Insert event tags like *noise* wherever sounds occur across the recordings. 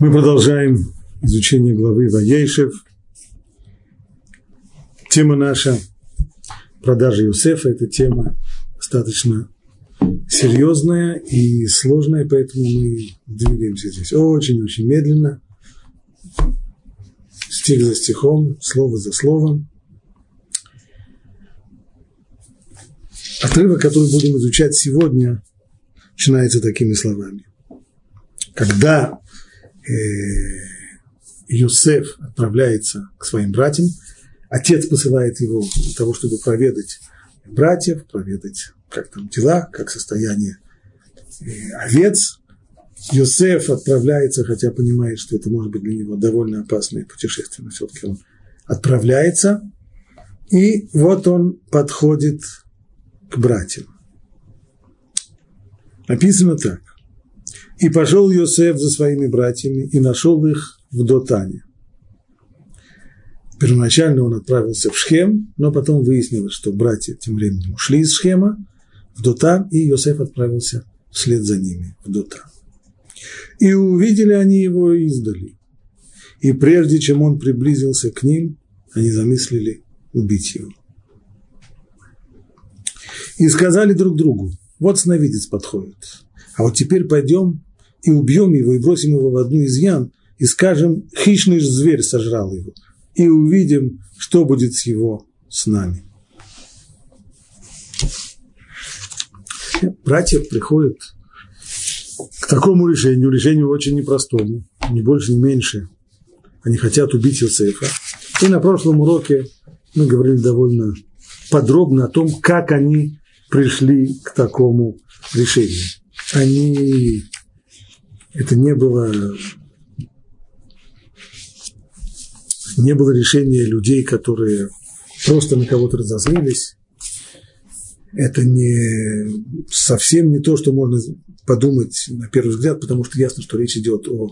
Мы продолжаем изучение главы Ваейшев. Тема наша продажи Юсефа – это тема достаточно серьезная и сложная, поэтому мы двигаемся здесь очень-очень медленно, стих за стихом, слово за словом. Отрывок, который будем изучать сегодня, начинается такими словами. Когда Юсеф э, отправляется к своим братьям. Отец посылает его для того, чтобы проведать братьев, проведать, как там дела, как состояние э, овец. Юсеф отправляется, хотя понимает, что это может быть для него довольно опасное путешествие, но все-таки он отправляется. И вот он подходит к братьям. Написано так. И пошел Йосеф за своими братьями и нашел их в Дотане. Первоначально он отправился в Шхем, но потом выяснилось, что братья тем временем ушли из Шхема в Дотан, и Йосеф отправился вслед за ними в Дотан. И увидели они его издали. И прежде чем он приблизился к ним, они замыслили убить его. И сказали друг другу, вот сновидец подходит, а вот теперь пойдем и убьем его, и бросим его в одну из ям, и скажем, хищный зверь сожрал его, и увидим, что будет с его с нами. Братья приходят к такому решению, решению очень непростому, ни больше, ни меньше. Они хотят убить Иосифа. И на прошлом уроке мы говорили довольно подробно о том, как они пришли к такому решению. Они это не было, не было решения людей, которые просто на кого-то разозлились. Это не совсем не то, что можно подумать на первый взгляд, потому что ясно, что речь идет о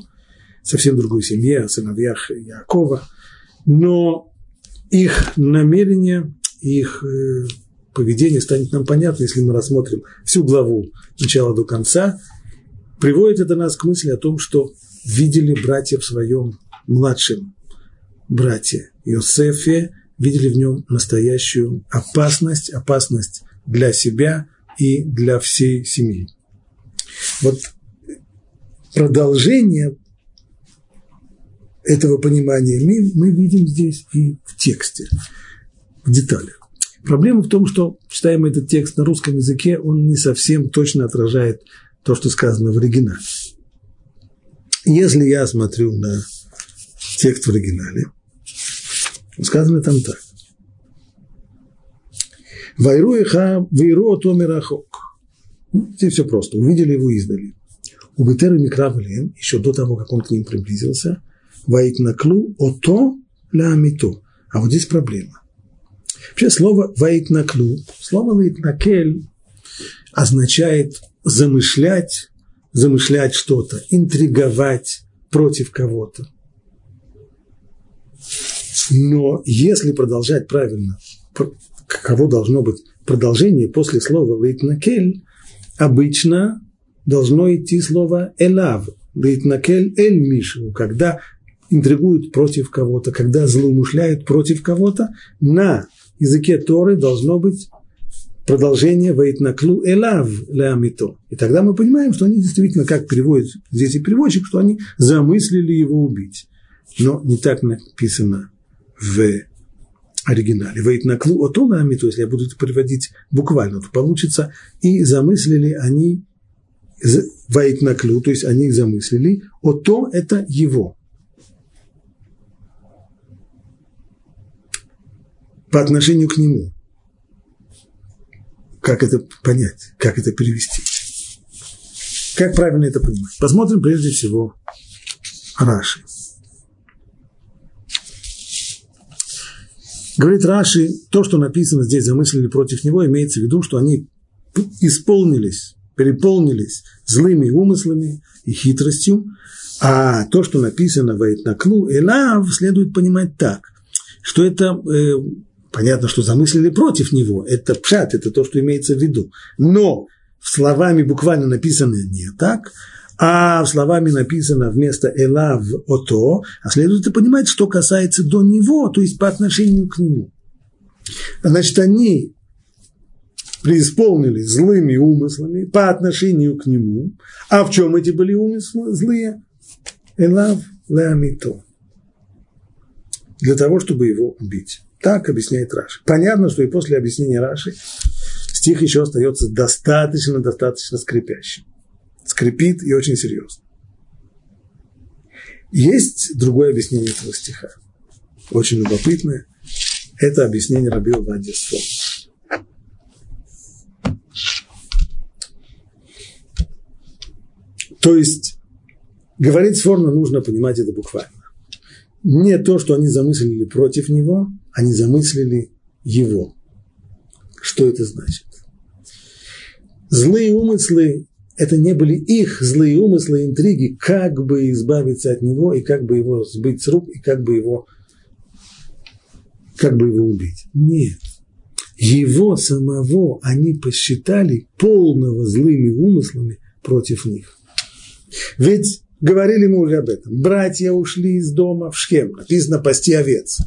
совсем другой семье, о сыновьях Якова. Но их намерение, их э, поведение станет нам понятно, если мы рассмотрим всю главу начала до конца Приводит это нас к мысли о том, что видели братья в своем младшем брате Иосифе, видели в нем настоящую опасность, опасность для себя и для всей семьи. Вот продолжение этого понимания мы, мы видим здесь и в тексте, в деталях. Проблема в том, что читаем этот текст на русском языке, он не совсем точно отражает то, что сказано в оригинале. Если я смотрю на текст в оригинале, сказано там так. Вайру иха, вайру томирахок. Здесь все просто. Увидели его издали. У Бетеры Микравлем, еще до того, как он к ним приблизился, Ваикнаклу ото ля амито. А вот здесь проблема. Вообще слово Ваикнаклу, слово Ваикнакель означает замышлять, замышлять что-то, интриговать против кого-то. Но если продолжать правильно, каково должно быть продолжение после слова «вейтнакель», обычно должно идти слово «элав», «вейтнакель эль мишу», когда интригуют против кого-то, когда злоумышляют против кого-то, на языке Торы должно быть продолжение «Ваитнаклу элав леамито». И тогда мы понимаем, что они действительно, как переводит здесь и переводчик, что они замыслили его убить. Но не так написано в оригинале. «Ваитнаклу ото леамито», если я буду это переводить буквально, то получится «и замыслили они «Ваитнаклю», то есть они замыслили, «ото» – это его. По отношению к нему – как это понять, как это перевести. Как правильно это понимать? Посмотрим прежде всего Раши. Говорит Раши, то, что написано здесь, замыслили против него, имеется в виду, что они исполнились, переполнились злыми умыслами и хитростью, а то, что написано в Эйтнаклу, Элав, следует понимать так, что это э, Понятно, что замыслили против него. Это пшат, это то, что имеется в виду. Но словами буквально написано не так, а словами написано вместо «элав» «ото», а следует понимать, что касается до него, то есть по отношению к нему. Значит, они преисполнились злыми умыслами по отношению к нему. А в чем эти были умыслы злые? Элав леамито. Для того, чтобы его убить. Так объясняет Раши. Понятно, что и после объяснения Раши стих еще остается достаточно-достаточно скрипящим. Скрипит и очень серьезно. Есть другое объяснение этого стиха. Очень любопытное. Это объяснение Рабио Вадисфо. То есть, говорить Сфорно нужно понимать это буквально. Не то, что они замыслили против него, они замыслили его. Что это значит? Злые умыслы – это не были их злые умыслы, интриги, как бы избавиться от него, и как бы его сбыть с рук, и как бы его, как бы его убить. Нет. Его самого они посчитали полного злыми умыслами против них. Ведь говорили мы уже об этом. Братья ушли из дома в Шхем. Написано «пасти овец».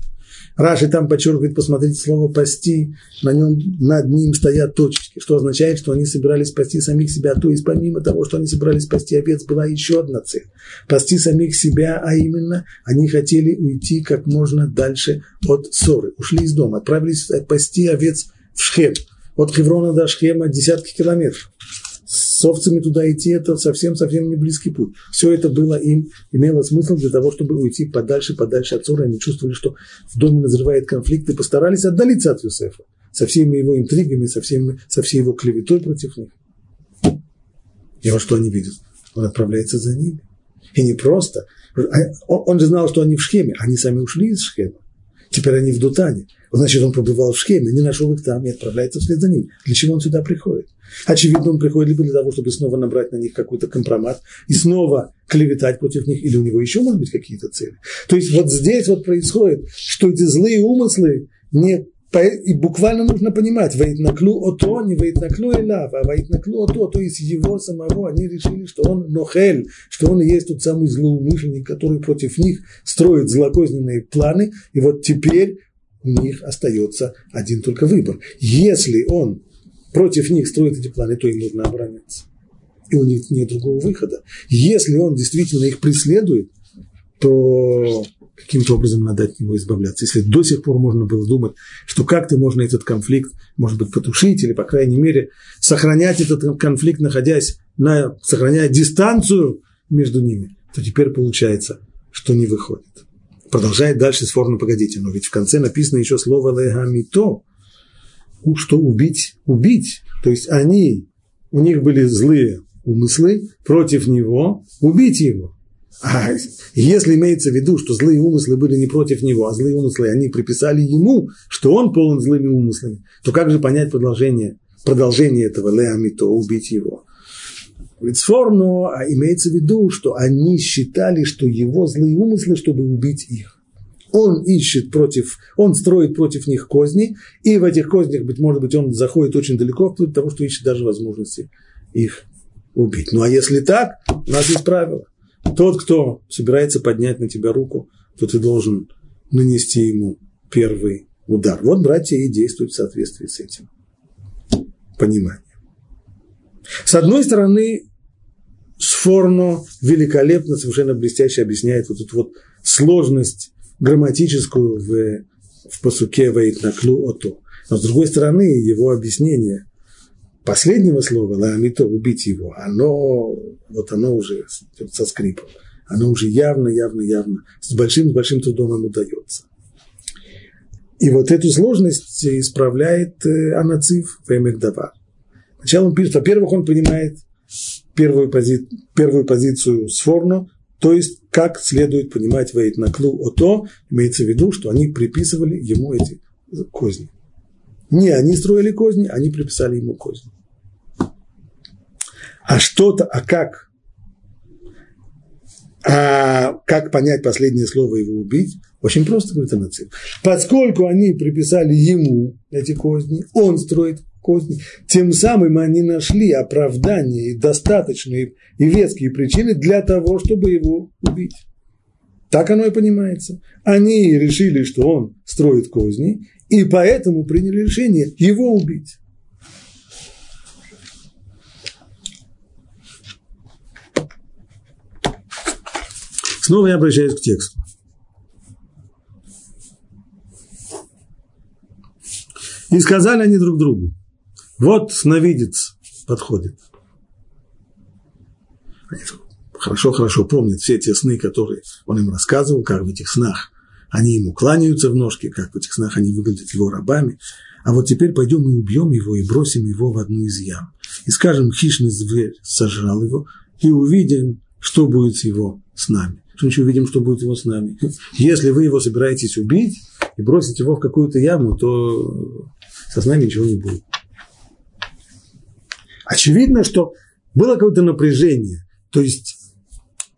Раши там подчеркивает, посмотрите слово «пасти», на нем, над ним стоят точки, что означает, что они собирались спасти самих себя, то есть помимо того, что они собирались спасти овец, была еще одна цель – пасти самих себя, а именно они хотели уйти как можно дальше от ссоры, ушли из дома, отправились пасти овец в Шхем, от Хеврона до Шхема десятки километров с овцами туда идти, это совсем-совсем не близкий путь. Все это было им, имело смысл для того, чтобы уйти подальше, подальше от ссоры. Они чувствовали, что в доме назревает конфликт и постарались отдалиться от Юсефа со всеми его интригами, со, всеми, со всей его клеветой против них. И вот что они видят? Он отправляется за ними. И не просто. Он же знал, что они в Шхеме. Они сами ушли из Шхема. Теперь они в Дутане. Значит, он побывал в Шхеме, не нашел их там и отправляется вслед за ним. Для чего он сюда приходит? Очевидно, он приходит либо для того, чтобы снова набрать на них какой-то компромат и снова клеветать против них, или у него еще, может быть, какие-то цели. То есть вот здесь вот происходит, что эти злые умыслы не и буквально нужно понимать, наклю ото, не наклю элав, а наклю ото, то есть его самого, они решили, что он нохель, что он и есть тот самый злоумышленник, который против них строит злокозненные планы, и вот теперь у них остается один только выбор. Если он против них строит эти планы, то им нужно обороняться. И у них нет другого выхода. Если он действительно их преследует, то каким-то образом надо от него избавляться. Если до сих пор можно было думать, что как-то можно этот конфликт, может быть, потушить или, по крайней мере, сохранять этот конфликт, находясь на, сохраняя дистанцию между ними, то теперь получается, что не выходит. Продолжает дальше с формы «погодите», но ведь в конце написано еще слово «легамито», что убить, убить. То есть они, у них были злые умыслы против него, убить его. А если имеется в виду, что злые умыслы были не против него, а злые умыслы они приписали ему, что он полон злыми умыслами, то как же понять продолжение, продолжение этого леамито, убить его? Лицформно, а имеется в виду, что они считали, что его злые умыслы, чтобы убить их. Он ищет против, он строит против них козни, и в этих кознях, быть может быть, он заходит очень далеко, вплоть до того, что ищет даже возможности их убить. Ну а если так, у нас есть правило. Тот, кто собирается поднять на тебя руку, то ты должен нанести ему первый удар. Вот братья и действуют в соответствии с этим пониманием. С одной стороны, Сфорно великолепно, совершенно блестяще объясняет вот эту вот сложность грамматическую в, в посуке «Ваитнаклю ото». Но с другой стороны, его объяснение последнего слова «Ламито» – убить его, оно, вот оно уже со скрипом, оно уже явно, явно, явно, с большим, с большим трудом ему дается. И вот эту сложность исправляет э, Анацив Вемекдава. Сначала он пишет, во-первых, он понимает первую, пози, первую позицию Сфорно, то есть, как следует понимать Вейт Наклу Ото, имеется в виду, что они приписывали ему эти козни. Не они строили козни, они приписали ему козни. А что-то, а как А как понять последнее слово его убить? Очень просто, говорит Анацин. Поскольку они приписали ему эти козни, он строит козни, тем самым они нашли оправдание и достаточные и веские причины для того, чтобы его убить. Так оно и понимается. Они решили, что он строит козни, и поэтому приняли решение его убить. Снова я обращаюсь к тексту. И сказали они друг другу, вот сновидец подходит. Они хорошо, хорошо помнят все те сны, которые он им рассказывал, как в этих снах они ему кланяются в ножки, как в этих снах они выглядят его рабами. А вот теперь пойдем и убьем его и бросим его в одну из ям. И скажем, хищный зверь сожрал его, и увидим, что будет с его с нами что еще увидим, что будет его с нами. Если вы его собираетесь убить и бросить его в какую-то яму, то со нами ничего не будет. Очевидно, что было какое-то напряжение. То есть,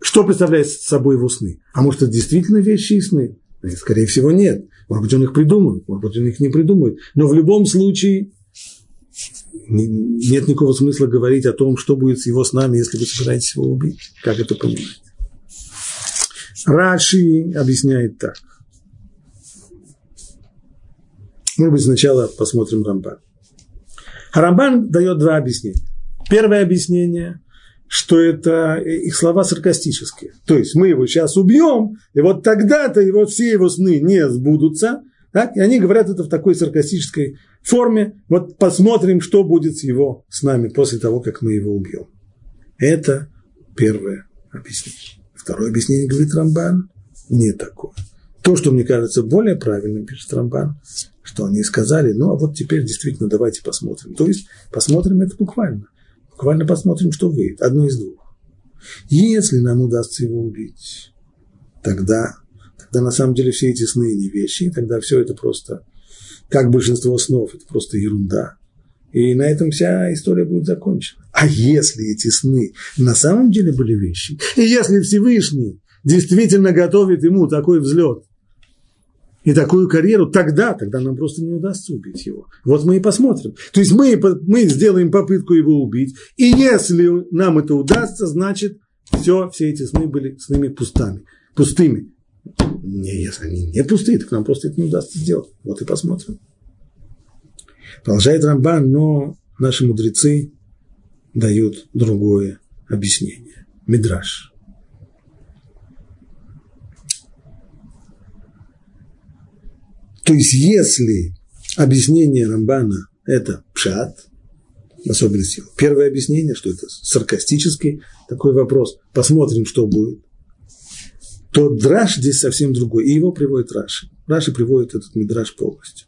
что представляет собой его сны? А может, это действительно вещи и сны? Скорее всего, нет. Может быть, он их придумывает, может быть, он их не придумывает. Но в любом случае нет никакого смысла говорить о том, что будет с его с нами, если вы собираетесь его убить. Как это понимать? Раши объясняет так. Может быть, сначала посмотрим Рамбан. Рамбан дает два объяснения. Первое объяснение, что это их слова саркастические. То есть мы его сейчас убьем, и вот тогда-то вот все его сны не сбудутся. Так? И они говорят это в такой саркастической форме. Вот посмотрим, что будет с его с нами после того, как мы его убьем. Это первое объяснение. Второе объяснение, говорит Рамбан, не такое. То, что мне кажется более правильным, пишет Рамбан, что они сказали, ну а вот теперь действительно давайте посмотрим. То есть посмотрим это буквально. Буквально посмотрим, что выйдет. Одно из двух. Если нам удастся его убить, тогда, тогда на самом деле все эти сны не вещи, тогда все это просто, как большинство снов, это просто ерунда. И на этом вся история будет закончена. А если эти сны на самом деле были вещи, и если Всевышний действительно готовит ему такой взлет и такую карьеру, тогда, тогда нам просто не удастся убить его. Вот мы и посмотрим. То есть мы, мы сделаем попытку его убить, и если нам это удастся, значит, все, все эти сны были сными пустыми. пустыми. Не, если они не пустые, так нам просто это не удастся сделать. Вот и посмотрим. Продолжает Рамбан, но наши мудрецы дают другое объяснение. Мидраш. То есть, если объяснение Рамбана – это пшат, в особенности первое объяснение, что это саркастический такой вопрос, посмотрим, что будет, то драш здесь совсем другой, и его приводит Раши. Раши приводит этот мидраш полностью.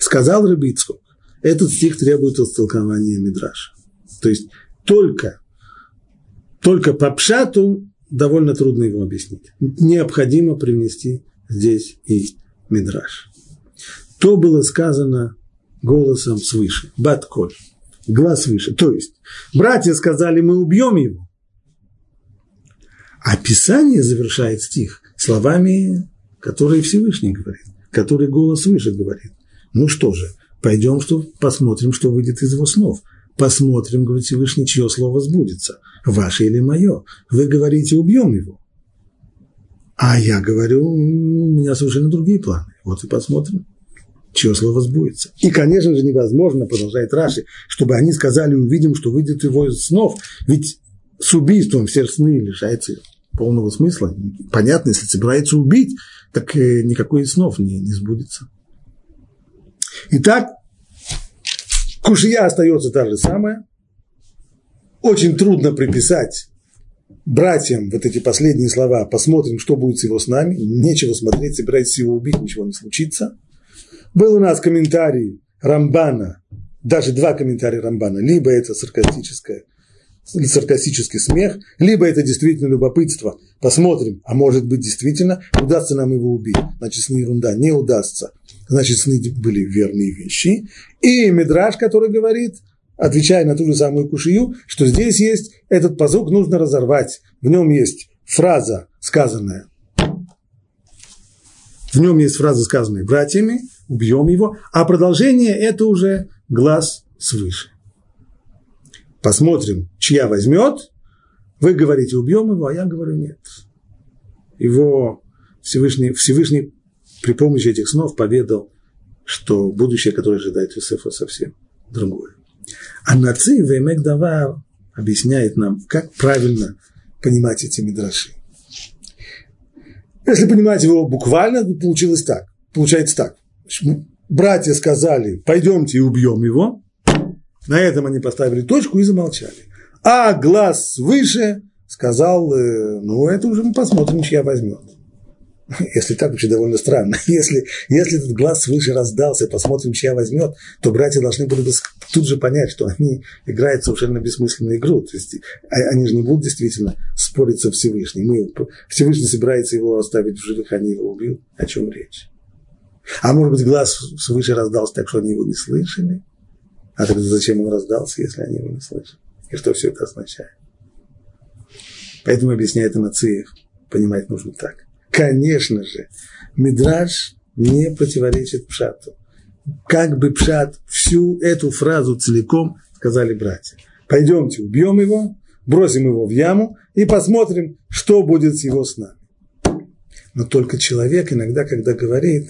Сказал Рабицкок, этот стих требует истолкования Мидраша. То есть только, только по пшату довольно трудно его объяснить. Необходимо привнести здесь и Мидраш. То было сказано голосом свыше. Батколь. Глаз выше. То есть, братья сказали, мы убьем его. А Писание завершает стих словами, которые Всевышний говорит, которые голос выше говорит. Ну что же, пойдем что, посмотрим, что выйдет из его снов. Посмотрим, говорит Всевышний, чье слово сбудется, ваше или мое. Вы говорите, убьем его. А я говорю, у меня совершенно другие планы. Вот и посмотрим, чье слово сбудется. И, конечно же, невозможно, продолжает Раши, чтобы они сказали, увидим, что выйдет его из снов. Ведь с убийством все сны лишается полного смысла. Понятно, если собирается убить, так э, никакой из снов не, не сбудется. Итак, кушья остается та же самая. Очень трудно приписать братьям вот эти последние слова, посмотрим, что будет с его с нами, нечего смотреть, собираетесь его убить, ничего не случится. Был у нас комментарий Рамбана, даже два комментария Рамбана, либо это саркастическое саркастический смех, либо это действительно любопытство. Посмотрим, а может быть действительно удастся нам его убить. Значит, сны ерунда, не удастся. Значит, сны были верные вещи. И Мидраш, который говорит, отвечая на ту же самую кушию, что здесь есть этот позук, нужно разорвать. В нем есть фраза, сказанная, в нем есть фраза, сказанная братьями, убьем его, а продолжение – это уже глаз свыше. Посмотрим, чья возьмет, вы говорите, убьем его, а я говорю, нет. Его Всевышний, Всевышний при помощи этих снов поведал, что будущее, которое ожидает Юсефа, совсем другое. А Наци Веймек Давар объясняет нам, как правильно понимать эти мидраши. Если понимать его буквально, то получилось так. Получается так. Братья сказали, пойдемте и убьем его. На этом они поставили точку и замолчали. А глаз свыше сказал, э, ну, это уже мы посмотрим, чья возьмет. Если так, вообще довольно странно. *laughs* Если, если этот глаз свыше раздался, посмотрим, чья возьмет, то братья должны бы тут же понять, что они играют совершенно бессмысленную игру. То есть а, они же не будут действительно спорить со Всевышним. Мы, Всевышний собирается его оставить в живых, они его убьют. О чем речь? А может быть, глаз свыше раздался так, что они его не слышали? А тогда зачем он раздался, если они его не слышали? И что все это означает? Поэтому объясняет Анациев. Понимать нужно так. Конечно же, Мидраж не противоречит Пшату. Как бы Пшат всю эту фразу целиком сказали братья. Пойдемте, убьем его, бросим его в яму и посмотрим, что будет с его снами. Но только человек иногда, когда говорит,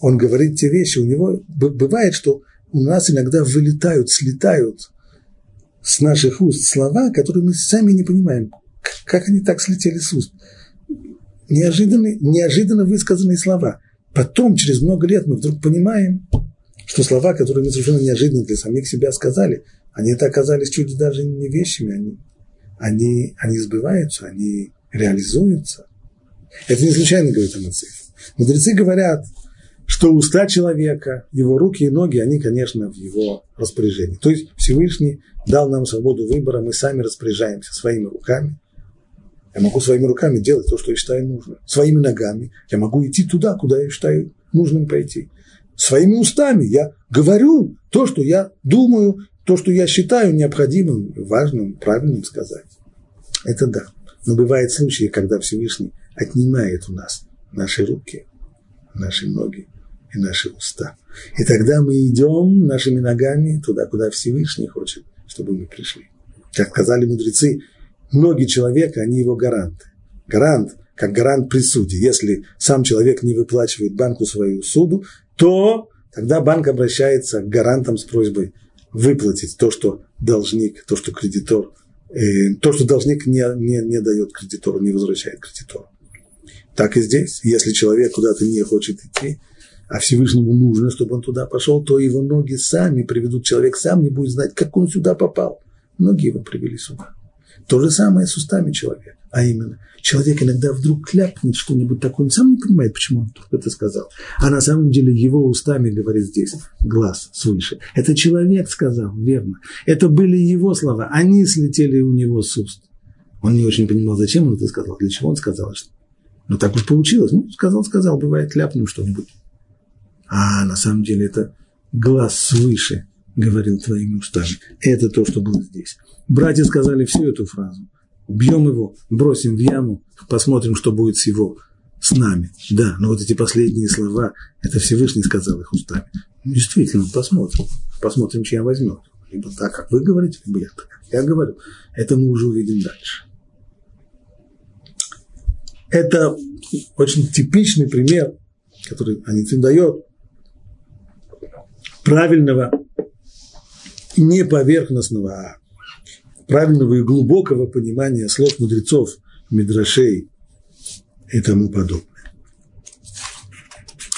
он говорит те вещи, у него бывает, что у нас иногда вылетают, слетают с наших уст слова, которые мы сами не понимаем, как они так слетели с уст. Неожиданно, неожиданно высказанные слова. Потом, через много лет, мы вдруг понимаем, что слова, которые мы совершенно неожиданно для самих себя сказали, они это оказались чуть даже не вещами, они, они, они сбываются, они реализуются. Это не случайно говорит о Мудрецы говорят, что уста человека, его руки и ноги, они, конечно, в его распоряжении. То есть Всевышний дал нам свободу выбора, мы сами распоряжаемся своими руками. Я могу своими руками делать то, что я считаю нужным. Своими ногами я могу идти туда, куда я считаю нужным пойти. Своими устами я говорю то, что я думаю, то, что я считаю необходимым, важным, правильным сказать. Это да. Но бывают случаи, когда Всевышний отнимает у нас наши руки, наши ноги, и наши уста. И тогда мы идем нашими ногами туда, куда Всевышний хочет, чтобы мы пришли. Как сказали мудрецы, ноги человека, они его гаранты. Гарант, как гарант при суде. Если сам человек не выплачивает банку свою суду, то тогда банк обращается к гарантам с просьбой выплатить то, что должник, то, что кредитор, э, то, что должник не, не, не дает кредитору, не возвращает кредитору. Так и здесь. Если человек куда-то не хочет идти, а Всевышнему нужно, чтобы он туда пошел, то его ноги сами приведут. Человек сам не будет знать, как он сюда попал. Ноги его привели сюда. То же самое с устами человека. А именно, человек иногда вдруг кляпнет что-нибудь такое, он сам не понимает, почему он только это сказал. А на самом деле его устами говорит здесь глаз свыше. Это человек сказал, верно. Это были его слова, они слетели у него с уст. Он не очень понимал, зачем он это сказал, для чего он сказал. Но так уж получилось. Ну, сказал, сказал, бывает, ляпнем что-нибудь. А на самом деле это глаз свыше говорил твоими устами. Это то, что было здесь. Братья сказали всю эту фразу. Убьем его, бросим в яму, посмотрим, что будет с его, с нами. Да, но вот эти последние слова, это Всевышний сказал их устами. Ну, действительно, посмотрим. Посмотрим, чья возьмет. Либо так, как вы говорите, либо я так, я говорю. Это мы уже увидим дальше. Это очень типичный пример, который Анитин дает правильного, не поверхностного, а правильного и глубокого понимания слов мудрецов, мидрашей и тому подобное.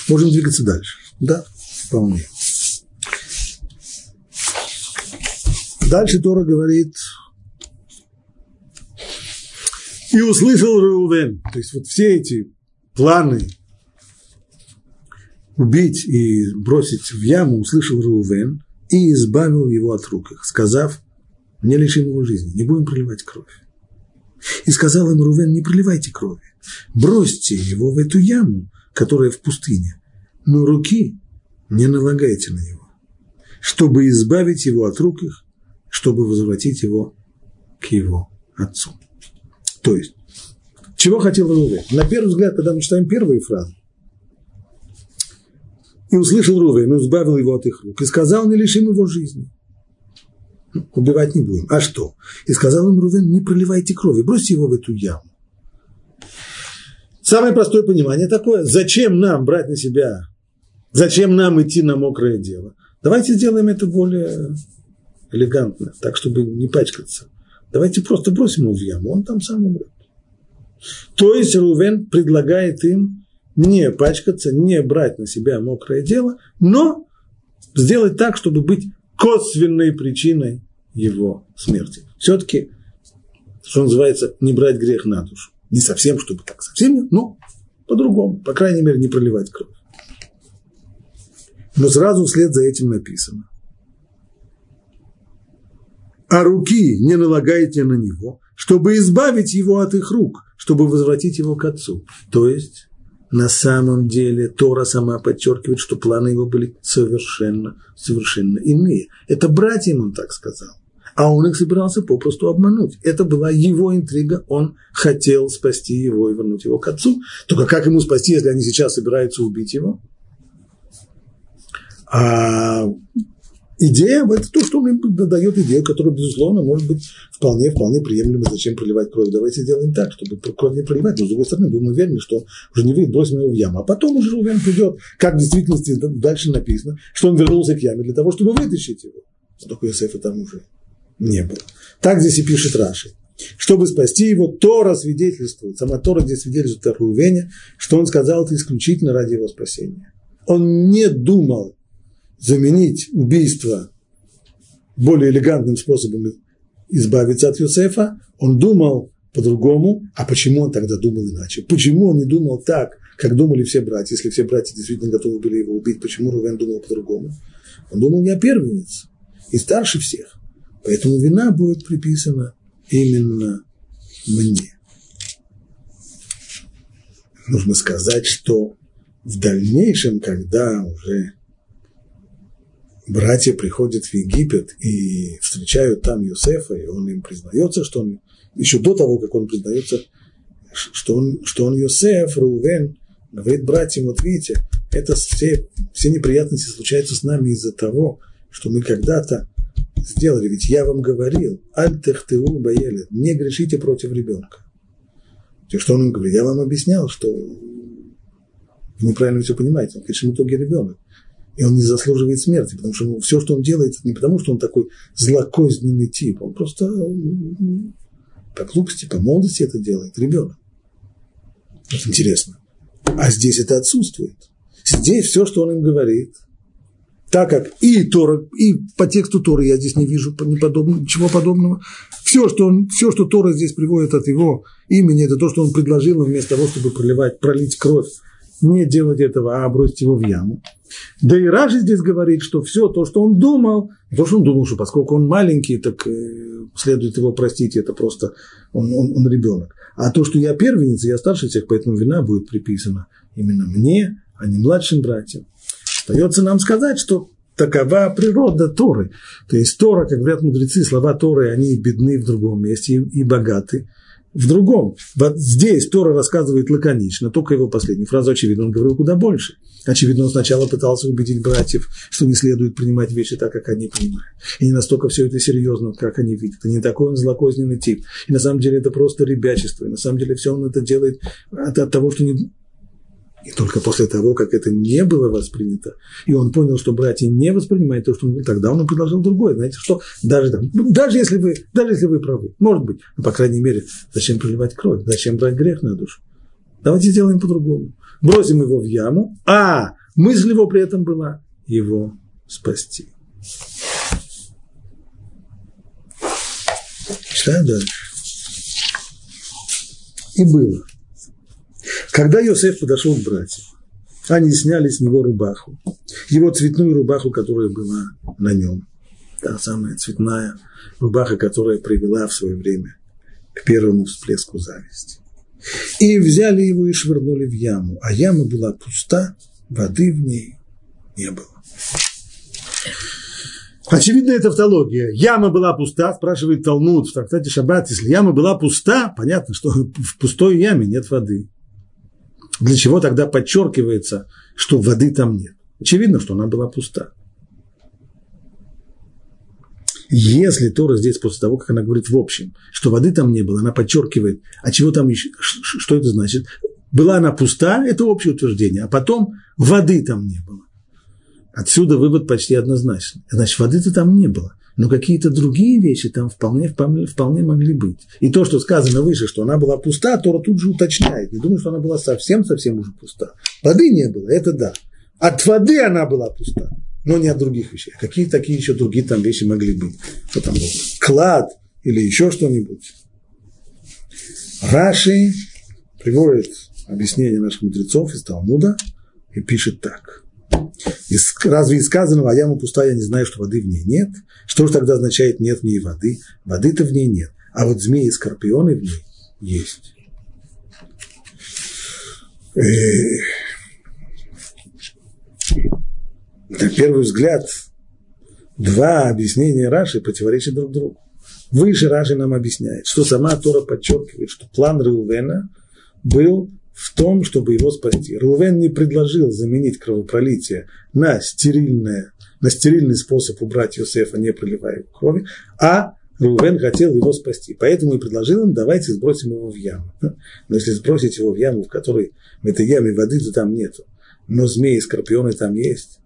Можем двигаться дальше. Да, вполне. Дальше Тора говорит, и услышал Реувен. То есть вот все эти планы убить и бросить в яму услышал Рувен и избавил его от рук их, сказав, не лишим его жизни, не будем проливать кровь. И сказал им Рувен, не проливайте крови, бросьте его в эту яму, которая в пустыне, но руки не налагайте на него, чтобы избавить его от рук их, чтобы возвратить его к его отцу. То есть, Чего хотел Рувен? На первый взгляд, когда мы читаем первые фразы, и услышал Рувен, и избавил его от их рук, и сказал, не лишим его жизни. Убивать не будем. А что? И сказал им Рувен, не проливайте крови, бросьте его в эту яму. Самое простое понимание такое, зачем нам брать на себя, зачем нам идти на мокрое дело? Давайте сделаем это более элегантно, так, чтобы не пачкаться. Давайте просто бросим его в яму, он там сам умрет. То есть Рувен предлагает им не пачкаться, не брать на себя мокрое дело, но сделать так, чтобы быть косвенной причиной его смерти. Все-таки, что называется, не брать грех на душу. Не совсем, чтобы так совсем, но по-другому. По крайней мере, не проливать кровь. Но сразу вслед за этим написано. А руки не налагайте на него, чтобы избавить его от их рук, чтобы возвратить его к отцу. То есть, на самом деле, Тора сама подчеркивает, что планы его были совершенно, совершенно иные. Это братьям он так сказал а он их собирался попросту обмануть. Это была его интрига, он хотел спасти его и вернуть его к отцу. Только как ему спасти, если они сейчас собираются убить его? А идея, это то, что он им дает идею, которая, безусловно, может быть вполне, вполне приемлема, зачем проливать кровь. Давайте сделаем так, чтобы кровь не проливать. Но, с другой стороны, будем уверены, что уже не выйдет, бросим его в яму. А потом уже Рувен придет, как в действительности дальше написано, что он вернулся к яме для того, чтобы вытащить его. Только Иосифа там уже не было. Так здесь и пишет Раши. Чтобы спасти его, Тора свидетельствует, сама Тора здесь свидетельствует о Рувене, что он сказал это исключительно ради его спасения. Он не думал заменить убийство более элегантным способом избавиться от Юсефа, он думал по-другому, а почему он тогда думал иначе? Почему он не думал так, как думали все братья, если все братья действительно готовы были его убить, почему Рувен думал по-другому? Он думал не о первенец, и старше всех. Поэтому вина будет приписана именно мне. Нужно сказать, что в дальнейшем, когда уже братья приходят в Египет и встречают там Юсефа, и он им признается, что он, еще до того, как он признается, что он, что он Юсеф, Рувен, говорит братьям, вот видите, это все, все неприятности случаются с нами из-за того, что мы когда-то сделали, ведь я вам говорил, альтехтеу боели, не грешите против ребенка. И что он им говорит? Я вам объяснял, что вы неправильно все понимаете. Он в итоге ребенок. И он не заслуживает смерти, потому что ну, все, что он делает, не потому, что он такой злокозненный тип, он просто по глупости, по молодости это делает ребенок. Вот интересно. А здесь это отсутствует. Здесь все, что он им говорит – так как и Тора, и по тексту Торы я здесь не вижу ничего подобного. Все что, он, все, что Тора здесь приводит от его имени, это то, что он предложил вместо того, чтобы проливать, пролить кровь, не делать этого, а бросить его в яму. Да и Раши здесь говорит, что все то, что он думал, то, что он думал, что поскольку он маленький, так э, следует его простить, это просто он, он, он ребенок. А то, что я первенец, я старше всех, поэтому вина будет приписана именно мне, а не младшим братьям. Остается нам сказать, что такова природа Торы. То есть Тора, как говорят мудрецы, слова Торы, они бедны в другом месте и, богаты в другом. Вот здесь Тора рассказывает лаконично, только его последнюю фразу, очевидно, он говорил куда больше. Очевидно, он сначала пытался убедить братьев, что не следует принимать вещи так, как они принимают. И не настолько все это серьезно, как они видят. И не такой он злокозненный тип. И на самом деле это просто ребячество. И на самом деле все он это делает от, от того, что не, и только после того, как это не было воспринято, и он понял, что братья не воспринимают то, что он говорит, тогда он предложил другое. Знаете что? Даже, ну, даже, если вы, даже если вы правы, может быть, но, по крайней мере, зачем проливать кровь, зачем брать грех на душу? Давайте сделаем по-другому. Бросим его в яму, а мысль его при этом была его спасти. Читаем дальше. И было – когда Йосеф подошел к братьям, они сняли с него рубаху, его цветную рубаху, которая была на нем. Та самая цветная рубаха, которая привела в свое время к первому всплеску зависти. И взяли его и швырнули в яму, а яма была пуста, воды в ней не было. Очевидно, это тавтология. Яма была пуста, спрашивает Талмуд в трактате Шаббат. Если яма была пуста, понятно, что в пустой яме нет воды. Для чего тогда подчеркивается, что воды там нет? Очевидно, что она была пуста. Если Тора здесь после того, как она говорит в общем, что воды там не было, она подчеркивает, а чего там еще, что это значит? Была она пуста, это общее утверждение, а потом воды там не было. Отсюда вывод почти однозначный. Значит, воды-то там не было. Но какие-то другие вещи там вполне, вполне, могли быть. И то, что сказано выше, что она была пуста, Тора тут же уточняет. Не думаю, что она была совсем-совсем уже пуста. Воды не было, это да. От воды она была пуста но не от других вещей. Какие такие еще другие там вещи могли быть? Что там был? Клад или еще что-нибудь? Раши приводит объяснение наших мудрецов из Талмуда и пишет так. Из, разве из сказанного, а яма пустая, я не знаю, что воды в ней нет? Что же тогда означает нет в ней воды? Воды-то в ней нет. А вот змеи и скорпионы в ней есть. Э, на первый взгляд, два объяснения Раши противоречат друг другу. Выше Раши нам объясняет, что сама Тора подчеркивает, что план Реувена был в том, чтобы его спасти. Реувен не предложил заменить кровопролитие на, стерильное, на стерильный способ убрать Йосефа, не проливая крови, а Рувен хотел его спасти. Поэтому и предложил им, давайте сбросим его в яму. Но если сбросить его в яму, в которой в этой яме воды, то там нету. Но змеи и скорпионы там есть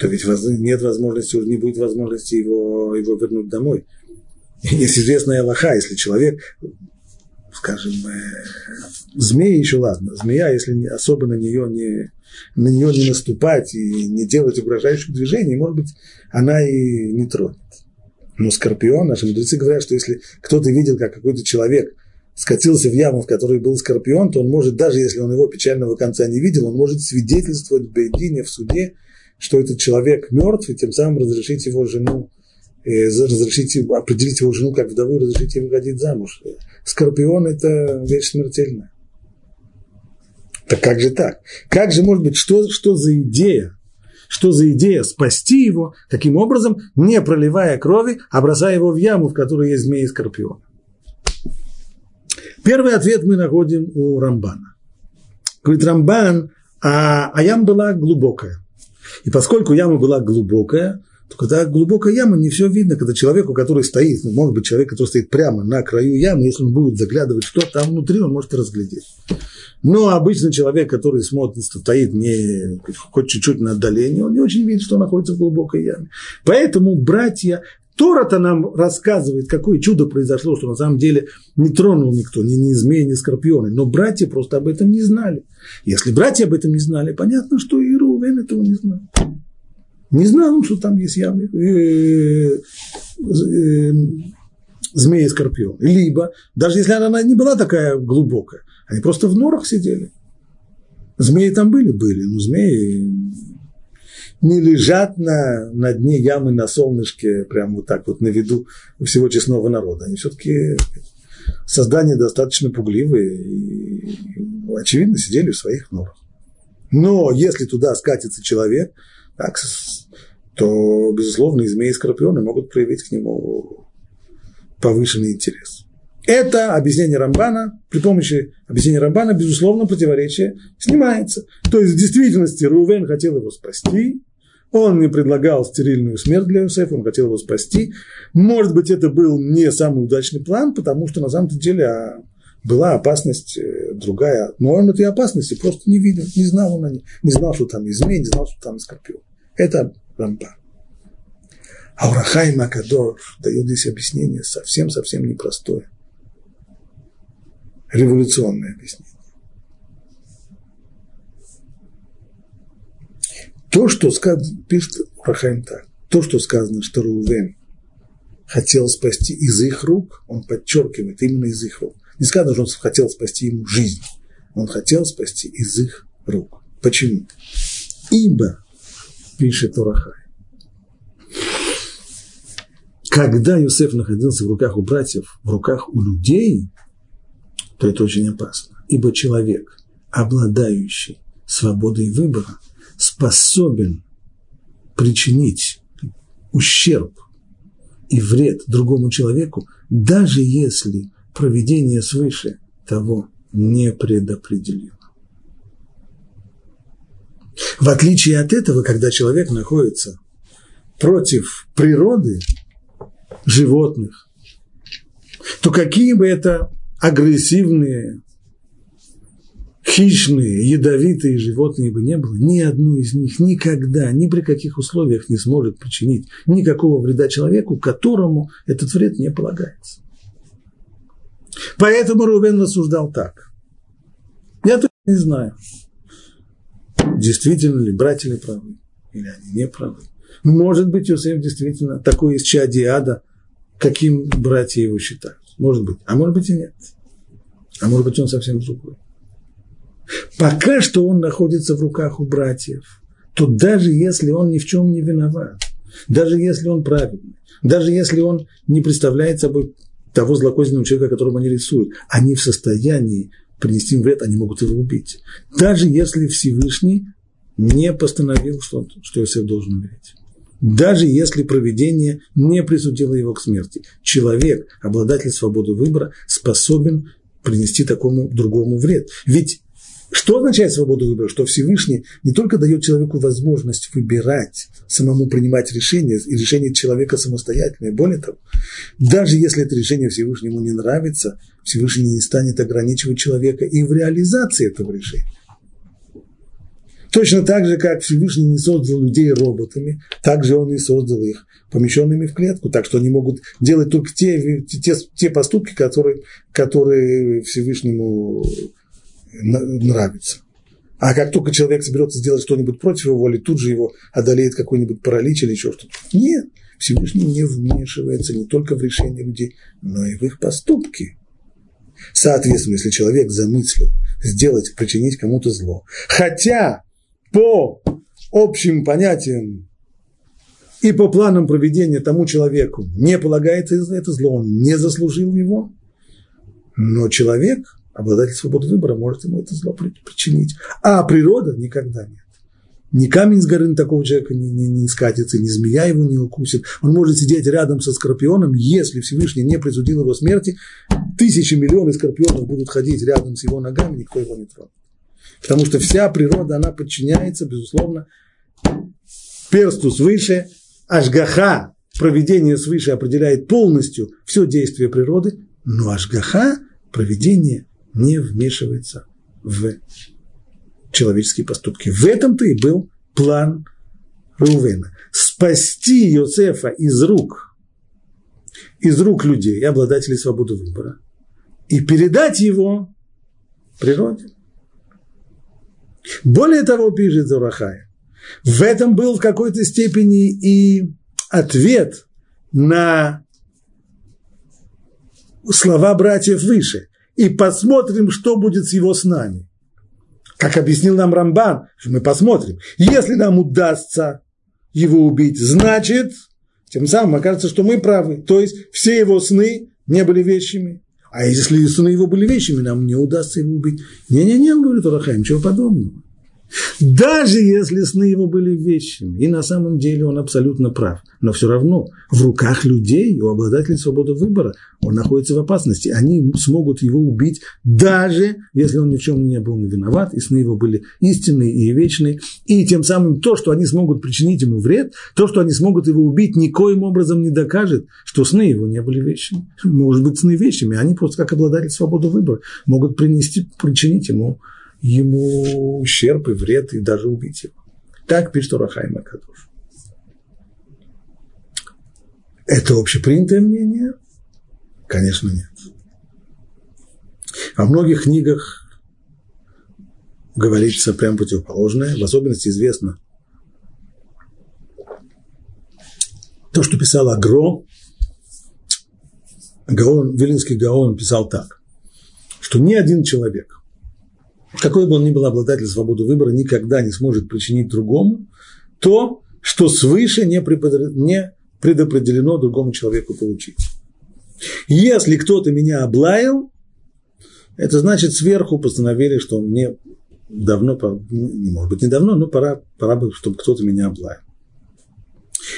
то ведь нет возможности, уже не будет возможности его, его вернуть домой. Есть известная Аллаха, если человек, скажем, э, змея еще ладно, змея, если особо на нее не, на нее не наступать и не делать угрожающих движений, может быть, она и не тронет. Но скорпион, наши мудрецы говорят, что если кто-то видел, как какой-то человек скатился в яму, в которой был скорпион, то он может, даже если он его печального конца не видел, он может свидетельствовать в Бейдине, в суде, что этот человек мертв, и тем самым разрешить его жену, разрешить, определить его жену как вдову, разрешить ей выходить замуж. Скорпион – это вещь смертельная. Так как же так? Как же может быть, что, что за идея? Что за идея спасти его, таким образом, не проливая крови, а бросая его в яму, в которой есть змеи и скорпион? Первый ответ мы находим у Рамбана. Говорит Рамбан, а, а ям была глубокая. И поскольку яма была глубокая, когда глубокая яма, не все видно, когда человеку, который стоит, ну, может быть, человек, который стоит прямо на краю ямы, если он будет заглядывать, что там внутри, он может разглядеть. Но обычный человек, который смотрит, стоит не, хоть чуть-чуть на отдалении, он не очень видит, что находится в глубокой яме. Поэтому братья Тора-то нам рассказывает, какое чудо произошло, что на самом деле не тронул никто, ни, ни змеи, ни скорпионы. Но братья просто об этом не знали. Если братья об этом не знали, понятно, что и Рувен этого не знал. Не знал что там есть ямы, э, э, змеи и скорпион. Либо, даже если она не была такая глубокая, они просто в норах сидели. Змеи там были, были, но змеи не лежат на, на дне ямы на солнышке, прямо вот так вот на виду у всего честного народа. Они все-таки создания достаточно пугливые и, очевидно, сидели в своих норах. Но если туда скатится человек, так, то, безусловно, и змеи и скорпионы могут проявить к нему повышенный интерес. Это объяснение Рамбана, при помощи объяснения Рамбана, безусловно, противоречие снимается. То есть, в действительности, Рувен хотел его спасти, он не предлагал стерильную смерть для Иосифа, он хотел его спасти. Может быть, это был не самый удачный план, потому что на самом деле а, была опасность э, другая. Но он этой опасности просто не видел, не знал он о ней, не знал, что там и не знал, что там скорпион. Это Рамбан. А Урахай Макадор дает здесь объяснение совсем-совсем непростое. Революционное объяснение. То, что сказано, пишет Рахаим так, то, что сказано, что Рувен хотел спасти из их рук, он подчеркивает именно из их рук. Не сказано, что он хотел спасти ему жизнь, он хотел спасти из их рук. Почему? Ибо, пишет Урахай, когда Юсеф находился в руках у братьев, в руках у людей, то это очень опасно. Ибо человек, обладающий свободой выбора, способен причинить ущерб и вред другому человеку, даже если проведение свыше того не предопределено. В отличие от этого, когда человек находится против природы животных, то какие бы это агрессивные, хищные, ядовитые животные бы не было, ни одно из них никогда, ни при каких условиях не сможет причинить никакого вреда человеку, которому этот вред не полагается. Поэтому Рубен рассуждал так. Я тоже не знаю, действительно ли братья ли правы, или они не правы. Может быть, Иосиф действительно такой из чади ада, каким братья его считают. Может быть. А может быть и нет. А может быть, он совсем другой. Пока что он находится в руках у братьев, то даже если он ни в чем не виноват, даже если он правильный, даже если он не представляет собой того злокозненного человека, которого они рисуют, они в состоянии принести им вред, они могут его убить. Даже если Всевышний не постановил, что, что Иосиф должен умереть. Даже если проведение не присудило его к смерти. Человек, обладатель свободы выбора, способен принести такому другому вред. Ведь что означает свобода выбора? Что Всевышний не только дает человеку возможность выбирать, самому принимать решения, и решение человека самостоятельное. Более того, даже если это решение Всевышнему не нравится, Всевышний не станет ограничивать человека и в реализации этого решения. Точно так же, как Всевышний не создал людей роботами, так же он и создал их помещенными в клетку, так что они могут делать только те, те, те поступки, которые, которые Всевышнему нравится. А как только человек соберется сделать что-нибудь против его воли, тут же его одолеет какой-нибудь паралич или еще что-то. Нет, Всевышний не вмешивается не только в решение людей, но и в их поступки. Соответственно, если человек замыслил сделать, причинить кому-то зло, хотя по общим понятиям и по планам проведения тому человеку не полагается это зло, он не заслужил его, но человек – обладатель свободы выбора может ему это зло причинить. А природа никогда нет. Ни камень с горы такого человека не, не, не скатится, ни змея его не укусит. Он может сидеть рядом со скорпионом, если Всевышний не присудил его смерти, тысячи миллионов скорпионов будут ходить рядом с его ногами, никто его не тронет. Потому что вся природа, она подчиняется, безусловно, персту свыше, ашгаха, проведение свыше определяет полностью все действие природы, но ашгаха, проведение не вмешивается в человеческие поступки. В этом-то и был план Рувена. Спасти Йосефа из рук, из рук людей, обладателей свободы выбора, и передать его природе. Более того, пишет Зарахай, в этом был в какой-то степени и ответ на слова братьев выше и посмотрим, что будет с его снами. Как объяснил нам Рамбан, мы посмотрим. Если нам удастся его убить, значит, тем самым окажется, что мы правы. То есть все его сны не были вещами. А если сны его были вещами, нам не удастся его убить. Не-не-не, говорит Урахай, ничего подобного. Даже если сны его были вещами, и на самом деле он абсолютно прав, но все равно в руках людей, у обладателей свободы выбора, он находится в опасности. Они смогут его убить, даже если он ни в чем не был виноват, и сны его были истинные и вечные. И тем самым то, что они смогут причинить ему вред, то, что они смогут его убить, никоим образом не докажет, что сны его не были вещами. Может быть, сны вещами, они просто как обладатели свободы выбора могут принести, причинить ему ему ущерб и вред, и даже убить его. Так пишет Урахайм Акадуш. Это общепринятое мнение? Конечно, нет. Во многих книгах говорится прям противоположное. В особенности известно то, что писал Агро. Гаон, Вилинский Гаон писал так, что ни один человек, какой бы он ни был обладатель свободы выбора, никогда не сможет причинить другому то, что свыше не предопределено другому человеку получить. Если кто-то меня облаял, это значит сверху постановили, что мне давно, не может быть недавно, но пора, пора бы, чтобы кто-то меня облаял.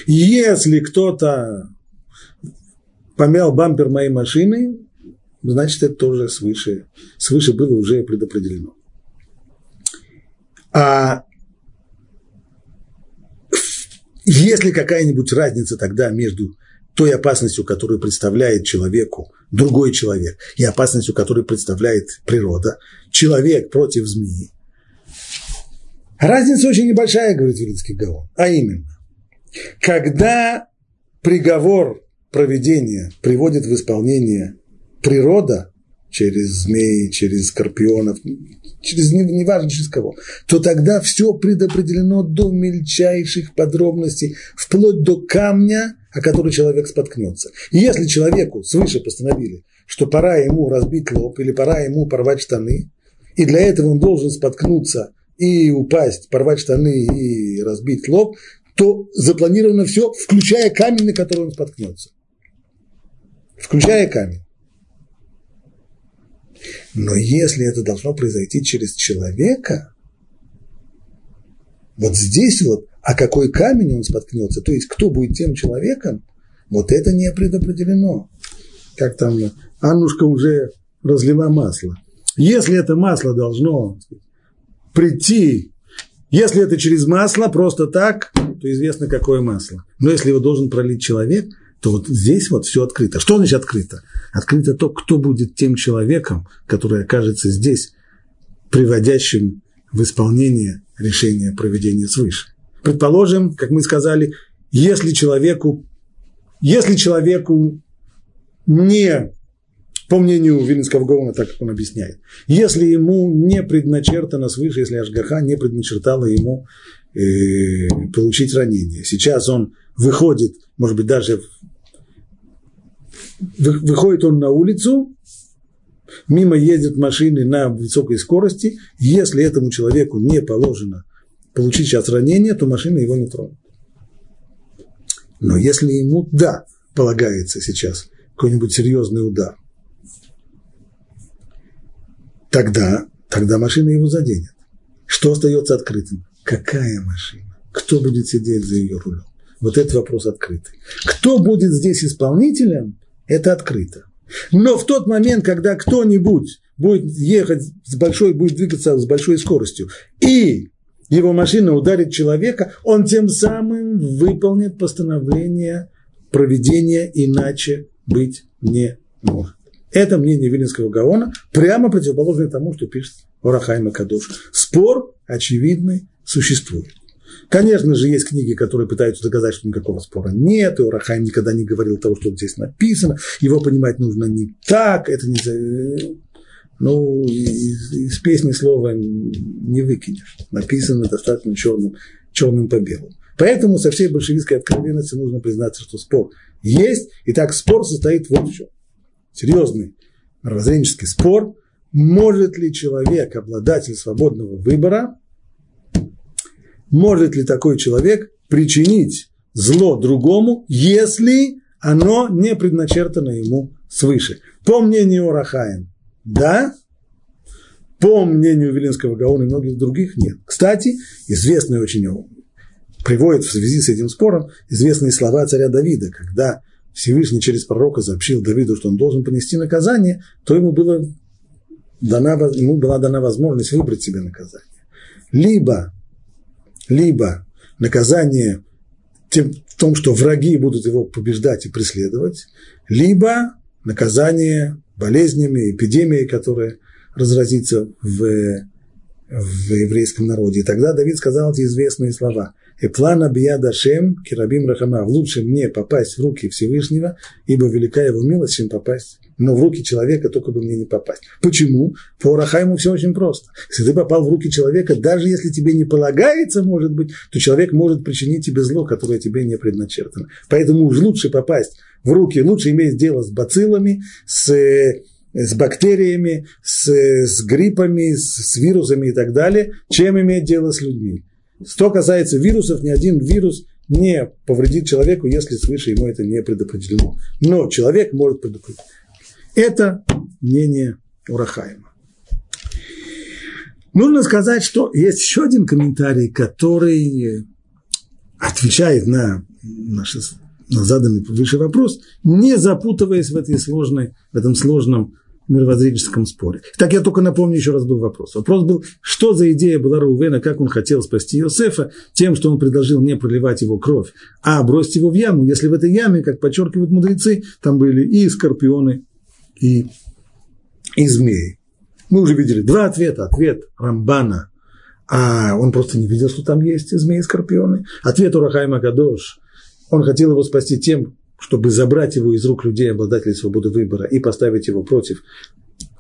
Если кто-то помял бампер моей машины, значит, это тоже свыше, свыше было уже предопределено. А есть ли какая-нибудь разница тогда между той опасностью, которую представляет человеку другой человек, и опасностью, которую представляет природа, человек против змеи? Разница очень небольшая, говорит Велицкий Гаон, а именно, когда приговор проведения приводит в исполнение природа, через змеи, через скорпионов, через неважно через кого, то тогда все предопределено до мельчайших подробностей, вплоть до камня, о который человек споткнется. И если человеку свыше постановили, что пора ему разбить лоб или пора ему порвать штаны, и для этого он должен споткнуться и упасть, порвать штаны и разбить лоб, то запланировано все, включая камень, на который он споткнется. Включая камень. Но если это должно произойти через человека, вот здесь вот, а какой камень он споткнется, то есть кто будет тем человеком, вот это не предопределено. Как там Аннушка уже разлила масло. Если это масло должно прийти, если это через масло, просто так, то известно, какое масло. Но если его должен пролить человек – то вот здесь вот все открыто. Что значит открыто? Открыто то, кто будет тем человеком, который окажется здесь, приводящим в исполнение решения проведения свыше. Предположим, как мы сказали, если человеку, если человеку не, по мнению Вилинского Гаона, так как он объясняет, если ему не предначертано свыше, если Ашгаха не предначертала ему э, получить ранение, сейчас он выходит, может быть, даже выходит он на улицу, мимо ездят машины на высокой скорости, если этому человеку не положено получить сейчас ранение, то машина его не тронет. Но если ему, да, полагается сейчас какой-нибудь серьезный удар, тогда, тогда машина его заденет. Что остается открытым? Какая машина? Кто будет сидеть за ее рулем? Вот этот вопрос открытый. Кто будет здесь исполнителем? Это открыто. Но в тот момент, когда кто-нибудь будет ехать с большой, будет двигаться с большой скоростью, и его машина ударит человека, он тем самым выполнит постановление проведения иначе быть не может. Это мнение Вилинского Гаона прямо противоположное тому, что пишет Орахайма Кадош. Спор очевидный существует. Конечно же, есть книги, которые пытаются доказать, что никакого спора нет, и Урахайм никогда не говорил того, что здесь написано, его понимать нужно не так, это не... Ну, из, из песни слова не выкинешь. Написано достаточно черным, черным по белому. Поэтому со всей большевистской откровенностью нужно признаться, что спор есть. И так спор состоит вот в чем. Серьезный мировоззренческий спор. Может ли человек, обладатель свободного выбора, может ли такой человек причинить зло другому, если оно не предначертано ему свыше. По мнению Рахаем, да, по мнению Велинского Гаона и многих других нет. Кстати, известный очень приводит в связи с этим спором известные слова царя Давида, когда Всевышний через пророка сообщил Давиду, что он должен понести наказание, то ему, было дана, ему была дана возможность выбрать себе наказание. Либо либо наказание тем, в том, что враги будут его побеждать и преследовать, либо наказание болезнями, эпидемией, которая разразится в, в еврейском народе. И тогда Давид сказал эти известные слова. Эплана биядашем кирабим рахама. Лучше мне попасть в руки Всевышнего, ибо велика его милость, чем попасть но в руки человека только бы мне не попасть. Почему? По Рахайму все очень просто. Если ты попал в руки человека, даже если тебе не полагается, может быть, то человек может причинить тебе зло, которое тебе не предначертано. Поэтому уж лучше попасть в руки, лучше иметь дело с бациллами, с, с бактериями, с, с гриппами, с, с вирусами и так далее, чем иметь дело с людьми. Что касается вирусов, ни один вирус не повредит человеку, если свыше ему это не предопределено. Но человек может предупредить. Это мнение Урахаима. Нужно сказать, что есть еще один комментарий, который отвечает на наш заданный выше вопрос, не запутываясь в, этой сложной, в этом сложном мировоззренческом споре. Так я только напомню, еще раз был вопрос. Вопрос был, что за идея была Рувена, как он хотел спасти Иосифа тем, что он предложил не проливать его кровь, а бросить его в яму, если в этой яме, как подчеркивают мудрецы, там были и скорпионы, и, и змеи. Мы уже видели два ответа. Ответ Рамбана, а он просто не видел, что там есть змеи и скорпионы. Ответ Урахайма Гадош, он хотел его спасти тем, чтобы забрать его из рук людей, обладателей свободы выбора, и поставить его против,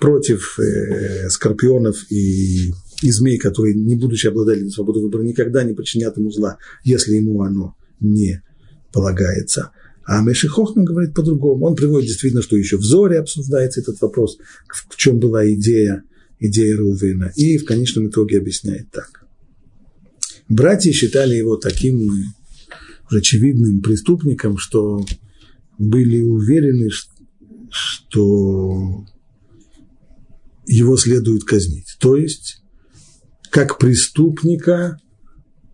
против э, скорпионов и, и змей, которые, не будучи обладателями свободы выбора, никогда не причинят ему зла, если ему оно не полагается. А Меши Хохман говорит по-другому. Он приводит действительно, что еще в Зоре обсуждается этот вопрос, в чем была идея, идея Рувена. И в конечном итоге объясняет так. Братья считали его таким уже очевидным преступником, что были уверены, что его следует казнить. То есть, как преступника,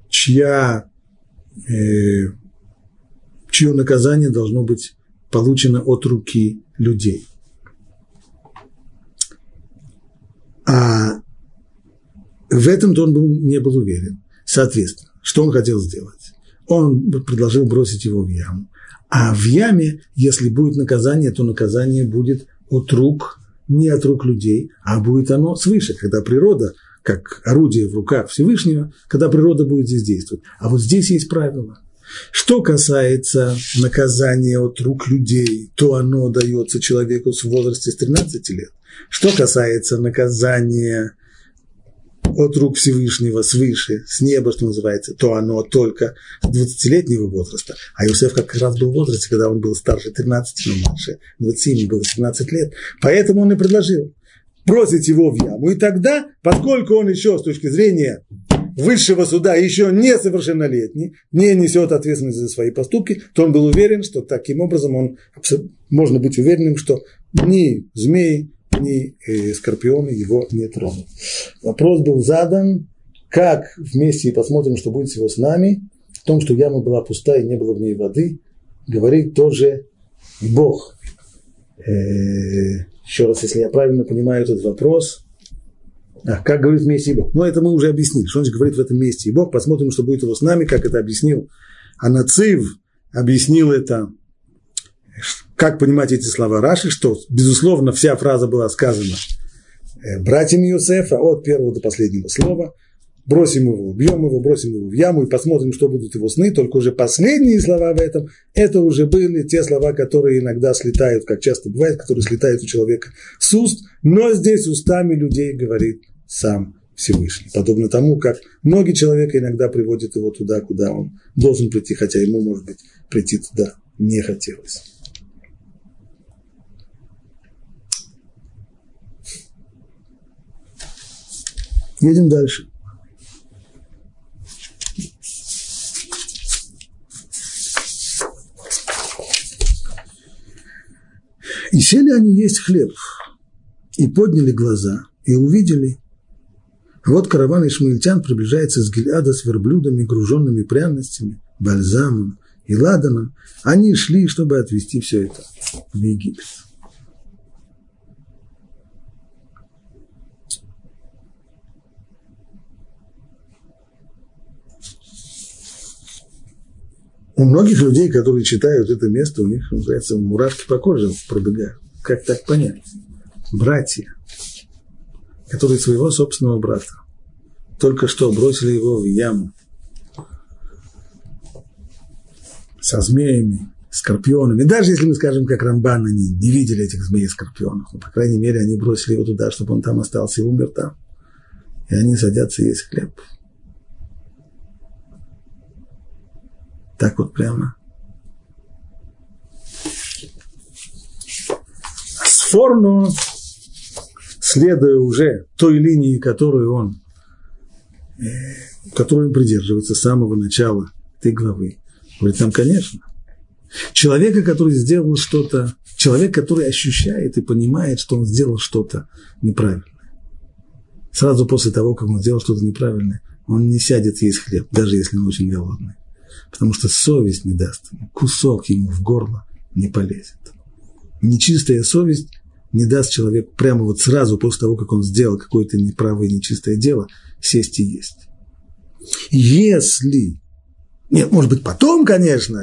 чья, э, чье наказание должно быть получено от руки людей. А в этом-то он был, не был уверен. Соответственно, что он хотел сделать? Он предложил бросить его в яму. А в яме, если будет наказание, то наказание будет от рук, не от рук людей, а будет оно свыше, когда природа, как орудие в руках Всевышнего, когда природа будет здесь действовать. А вот здесь есть правило. Что касается наказания от рук людей, то оно дается человеку в возрасте с 13 лет. Что касается наказания от рук Всевышнего свыше, с неба, что называется, то оно только с 20-летнего возраста. А Иосиф как раз был в возрасте, когда он был старше 13, но младше 20, ему было 17 лет. Поэтому он и предложил бросить его в яму. И тогда, поскольку он еще с точки зрения высшего суда еще несовершеннолетний, не несет ответственность за свои поступки, то он был уверен, что таким образом он, можно быть уверенным, что ни змеи, ни э, скорпионы его не тронут. Вопрос был задан, как вместе посмотрим, что будет всего с нами, в том, что яма была пустая и не было в ней воды, говорит тоже Бог. Э, еще раз, если я правильно понимаю этот вопрос, а, как говорит вместе и Бог. Но это мы уже объяснили, что он говорит в этом месте и Бог. Посмотрим, что будет его с нами, как это объяснил Анацив, объяснил это как понимать эти слова Раши, что, безусловно, вся фраза была сказана э, братьям Юсефа от первого до последнего слова. Бросим его, убьем его, бросим его в яму и посмотрим, что будут его сны. Только уже последние слова в этом, это уже были те слова, которые иногда слетают, как часто бывает, которые слетают у человека с уст, но здесь устами людей говорит сам Всевышний. Подобно тому, как многие человека иногда приводят его туда, куда он должен прийти, хотя ему, может быть, прийти туда не хотелось. Едем дальше. И сели они есть хлеб, и подняли глаза, и увидели. Вот караван ишмаильтян приближается с Гильада с верблюдами, груженными пряностями, бальзамом и ладаном. Они шли, чтобы отвезти все это в Египет. У многих людей, которые читают это место, у них, называется, мурашки по коже пробегают. Как так понять? Братья, которые своего собственного брата только что бросили его в яму со змеями, скорпионами. Даже если мы скажем, как Рамбан, они не видели этих змей и скорпионов, но, по крайней мере, они бросили его туда, чтобы он там остался и умер там. И они садятся есть хлеб. Так вот прямо. Сфорно, следуя уже той линии, которую он, э, которую он придерживается с самого начала этой главы, говорит нам, конечно, человека, который сделал что-то, человек, который ощущает и понимает, что он сделал что-то неправильное. Сразу после того, как он сделал что-то неправильное, он не сядет есть хлеб, даже если он очень голодный потому что совесть не даст ему, кусок ему в горло не полезет. Нечистая совесть не даст человеку прямо вот сразу после того, как он сделал какое-то неправое, нечистое дело, сесть и есть. Если, нет, может быть, потом, конечно,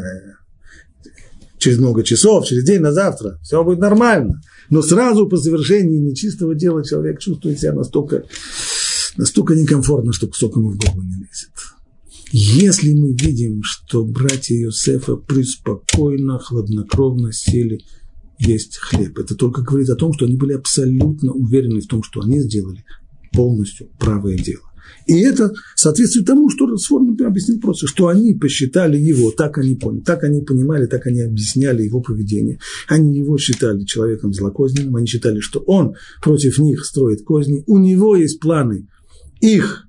через много часов, через день на завтра, все будет нормально. Но сразу по завершении нечистого дела человек чувствует себя настолько, настолько некомфортно, что кусок ему в голову не лезет. Если мы видим, что братья Иосифа преспокойно, хладнокровно сели есть хлеб, это только говорит о том, что они были абсолютно уверены в том, что они сделали полностью правое дело. И это соответствует тому, что Расфор объяснил просто, что они посчитали его, так они поняли, так они понимали, так они объясняли его поведение. Они его считали человеком злокозненным, они считали, что он против них строит козни, у него есть планы их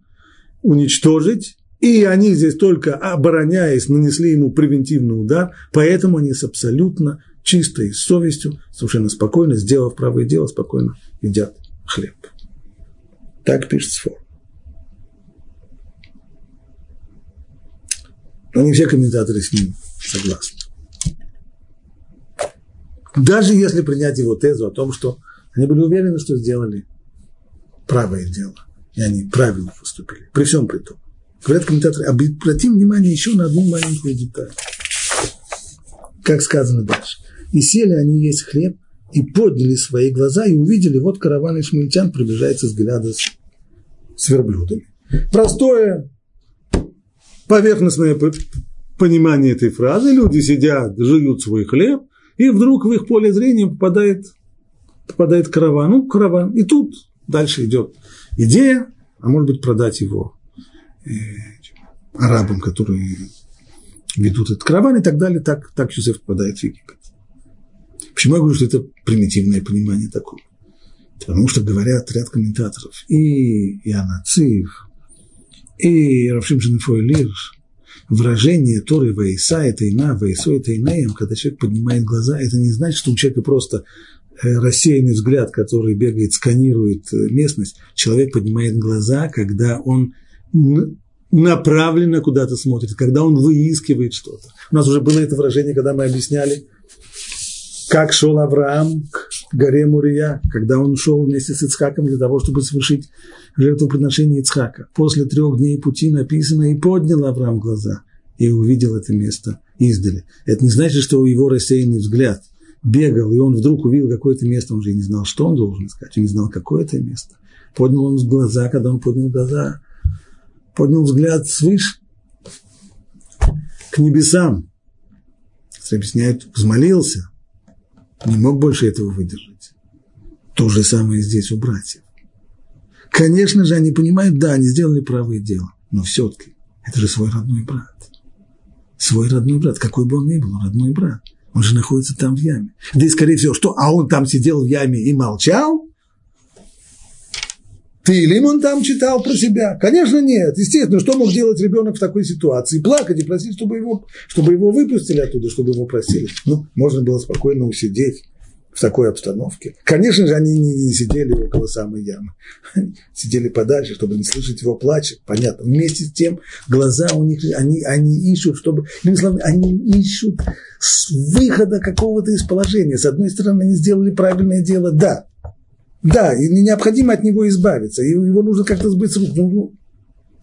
уничтожить, и они здесь только обороняясь, нанесли ему превентивный удар, поэтому они с абсолютно чистой совестью, совершенно спокойно, сделав правое дело, спокойно едят хлеб. Так пишет Сфор. Но не все комментаторы с ним согласны. Даже если принять его тезу о том, что они были уверены, что сделали правое дело, и они правильно поступили, при всем при том. Говорят комментаторы, обратим внимание еще на одну маленькую деталь. Как сказано дальше. И сели они есть хлеб, и подняли свои глаза, и увидели, вот караван ишмаильтян приближается с Гиляда с, с верблюдами. Простое поверхностное понимание этой фразы. Люди сидят, жуют свой хлеб, и вдруг в их поле зрения попадает, попадает караван. Ну, караван. И тут дальше идет идея, а может быть продать его арабам, которые ведут этот караван и так далее. Так, так Юсеф попадает в Египет. Почему я говорю, что это примитивное понимание такое? Потому что говорят ряд комментаторов, и Иоанна Цив, и Равшим Женефой Лирш, выражение Торы Ваиса – это ина, Ваисо – это инеем, когда человек поднимает глаза, это не значит, что у человека просто э, рассеянный взгляд, который бегает, сканирует э, местность. Человек поднимает глаза, когда он направленно куда-то смотрит, когда он выискивает что-то. У нас уже было это выражение, когда мы объясняли, как шел Авраам к горе Мурия, когда он шел вместе с Ицхаком для того, чтобы совершить жертвоприношение Ицхака. После трех дней пути написано, и поднял Авраам глаза, и увидел это место издали. Это не значит, что его рассеянный взгляд бегал, и он вдруг увидел какое-то место, он же не знал, что он должен искать, он не знал, какое это место. Поднял он глаза, когда он поднял глаза, поднял взгляд свыше к небесам. Объясняют, взмолился – не мог больше этого выдержать. То же самое здесь у братьев. Конечно же, они понимают, да, они сделали правое дело, но все-таки это же свой родной брат. Свой родной брат, какой бы он ни был, родной брат. Он же находится там в яме. Да и, скорее всего, что? А он там сидел в яме и молчал? Ты или он там читал про себя? Конечно, нет. Естественно, что мог делать ребенок в такой ситуации? Плакать и просить, чтобы его, чтобы его выпустили оттуда, чтобы его просили. Ну, можно было спокойно усидеть в такой обстановке. Конечно же, они не, сидели около самой ямы. *laughs* сидели подальше, чтобы не слышать его плача. Понятно. Вместе с тем, глаза у них, они, они ищут, чтобы, словами, они ищут выхода какого-то из положения. С одной стороны, они сделали правильное дело, да, да, и необходимо от него избавиться, его нужно как-то сбыть с рук. Ну, ну,